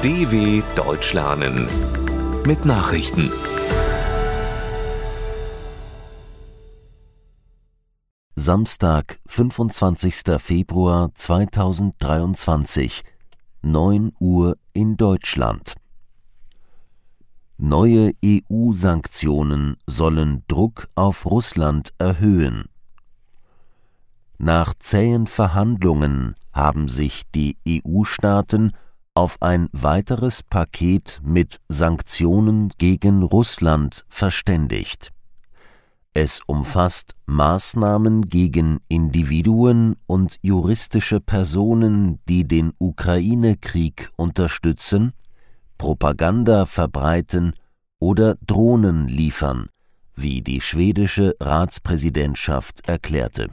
DW Deutsch lernen mit Nachrichten. Samstag, 25. Februar 2023, 9 Uhr in Deutschland. Neue EU-Sanktionen sollen Druck auf Russland erhöhen. Nach zähen Verhandlungen haben sich die EU-Staaten auf ein weiteres Paket mit Sanktionen gegen Russland verständigt. Es umfasst Maßnahmen gegen Individuen und juristische Personen, die den Ukraine-Krieg unterstützen, Propaganda verbreiten oder Drohnen liefern, wie die schwedische Ratspräsidentschaft erklärte.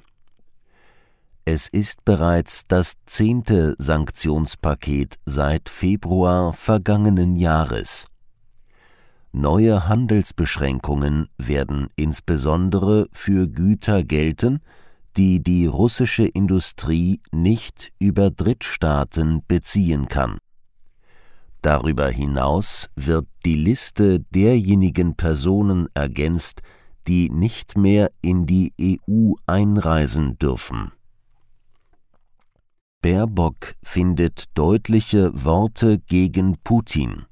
Es ist bereits das zehnte Sanktionspaket seit Februar vergangenen Jahres. Neue Handelsbeschränkungen werden insbesondere für Güter gelten, die die russische Industrie nicht über Drittstaaten beziehen kann. Darüber hinaus wird die Liste derjenigen Personen ergänzt, die nicht mehr in die EU einreisen dürfen. Baerbock findet deutliche Worte gegen Putin.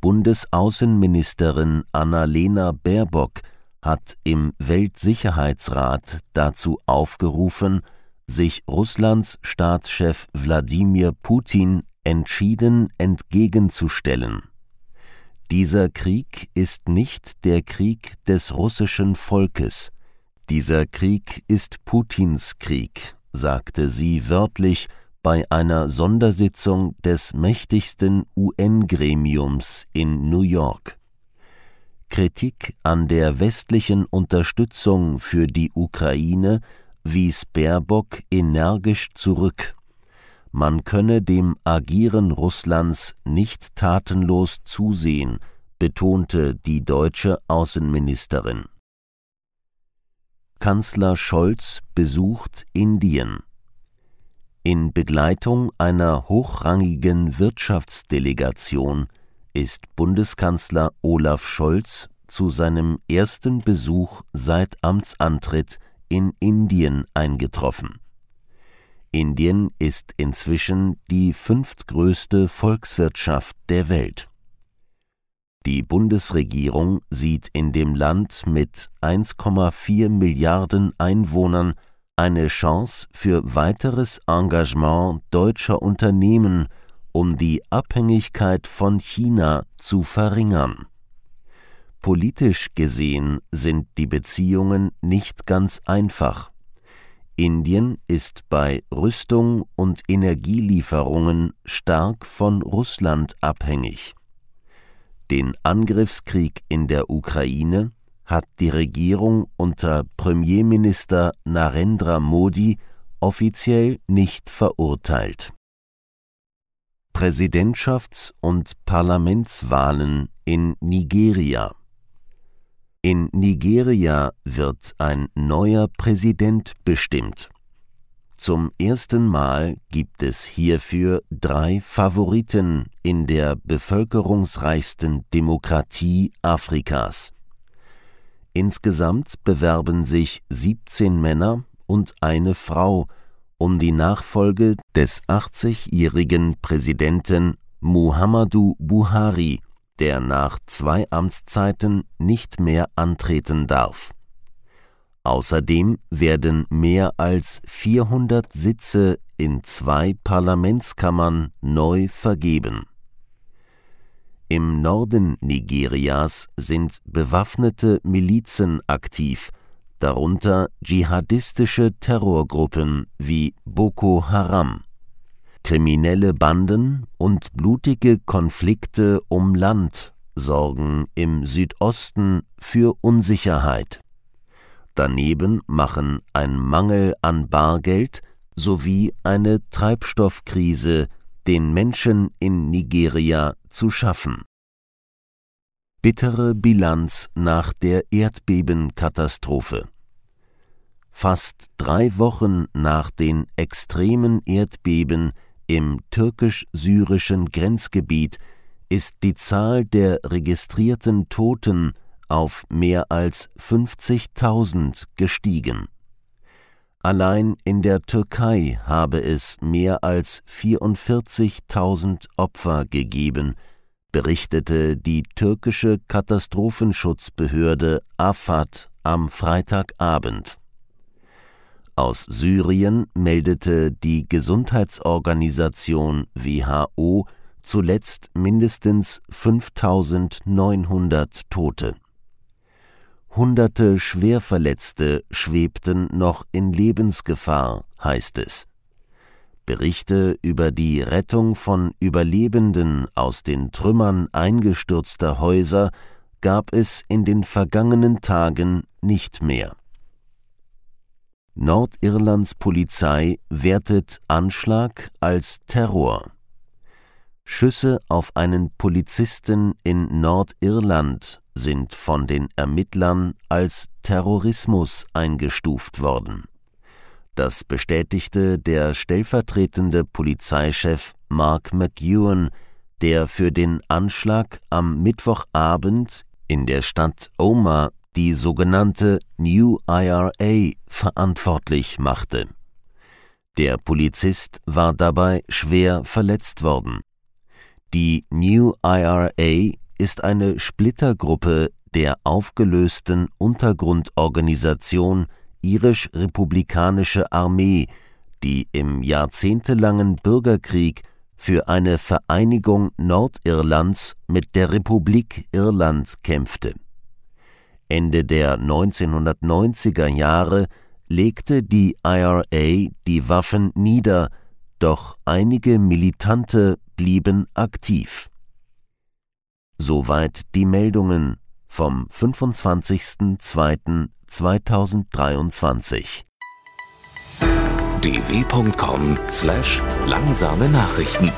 Bundesaußenministerin Annalena Baerbock hat im Weltsicherheitsrat dazu aufgerufen, sich Russlands Staatschef Wladimir Putin entschieden entgegenzustellen. Dieser Krieg ist nicht der Krieg des russischen Volkes, dieser Krieg ist Putins Krieg, sagte sie wörtlich bei einer Sondersitzung des mächtigsten UN-Gremiums in New York. Kritik an der westlichen Unterstützung für die Ukraine wies Baerbock energisch zurück. Man könne dem Agieren Russlands nicht tatenlos zusehen, betonte die deutsche Außenministerin. Kanzler Scholz besucht Indien. In Begleitung einer hochrangigen Wirtschaftsdelegation ist Bundeskanzler Olaf Scholz zu seinem ersten Besuch seit Amtsantritt in Indien eingetroffen. Indien ist inzwischen die fünftgrößte Volkswirtschaft der Welt. Die Bundesregierung sieht in dem Land mit 1,4 Milliarden Einwohnern eine Chance für weiteres Engagement deutscher Unternehmen, um die Abhängigkeit von China zu verringern. Politisch gesehen sind die Beziehungen nicht ganz einfach. Indien ist bei Rüstung und Energielieferungen stark von Russland abhängig. Den Angriffskrieg in der Ukraine hat die Regierung unter Premierminister Narendra Modi offiziell nicht verurteilt. Präsidentschafts- und Parlamentswahlen in Nigeria In Nigeria wird ein neuer Präsident bestimmt. Zum ersten Mal gibt es hierfür drei Favoriten in der bevölkerungsreichsten Demokratie Afrikas. Insgesamt bewerben sich 17 Männer und eine Frau um die Nachfolge des 80-jährigen Präsidenten Muhammadu Buhari, der nach zwei Amtszeiten nicht mehr antreten darf Außerdem werden mehr als 400 Sitze in zwei Parlamentskammern neu vergeben. Im Norden Nigerias sind bewaffnete Milizen aktiv, darunter dschihadistische Terrorgruppen wie Boko Haram. Kriminelle Banden und blutige Konflikte um Land sorgen im Südosten für Unsicherheit Daneben machen ein Mangel an Bargeld sowie eine Treibstoffkrise den Menschen in Nigeria zu schaffen. Bittere Bilanz nach der Erdbebenkatastrophe Fast drei Wochen nach den extremen Erdbeben Im türkisch-syrischen Grenzgebiet ist die Zahl der registrierten Toten auf mehr als 50.000 gestiegen. Allein in der Türkei habe es mehr als 44.000 Opfer gegeben, berichtete die türkische Katastrophenschutzbehörde AFAD am Freitagabend. Aus Syrien meldete die Gesundheitsorganisation WHO zuletzt mindestens 5900 Tote. Hunderte Schwerverletzte schwebten noch in Lebensgefahr, heißt es. Berichte über die Rettung von Überlebenden aus den Trümmern eingestürzter Häuser gab es in den vergangenen Tagen nicht mehr. Nordirlands Polizei wertet Anschlag als Terror. Schüsse auf einen Polizisten in Nordirland sind von den Ermittlern als Terrorismus eingestuft worden. Das bestätigte der stellvertretende Polizeichef Mark McEwan, der für den Anschlag am Mittwochabend in der Stadt Omagh die sogenannte New IRA verantwortlich machte. Der Polizist war dabei schwer verletzt worden. Die New IRA ist eine Splittergruppe der aufgelösten Untergrundorganisation Irisch-Republikanische Armee, die im jahrzehntelangen Bürgerkrieg für eine Vereinigung Nordirlands mit der Republik Irland kämpfte. Ende der 1990er Jahre legte die IRA die Waffen nieder, doch einige Militante blieben aktiv. Soweit die Meldungen vom 25.02.2023. dw.com/langsame Nachrichten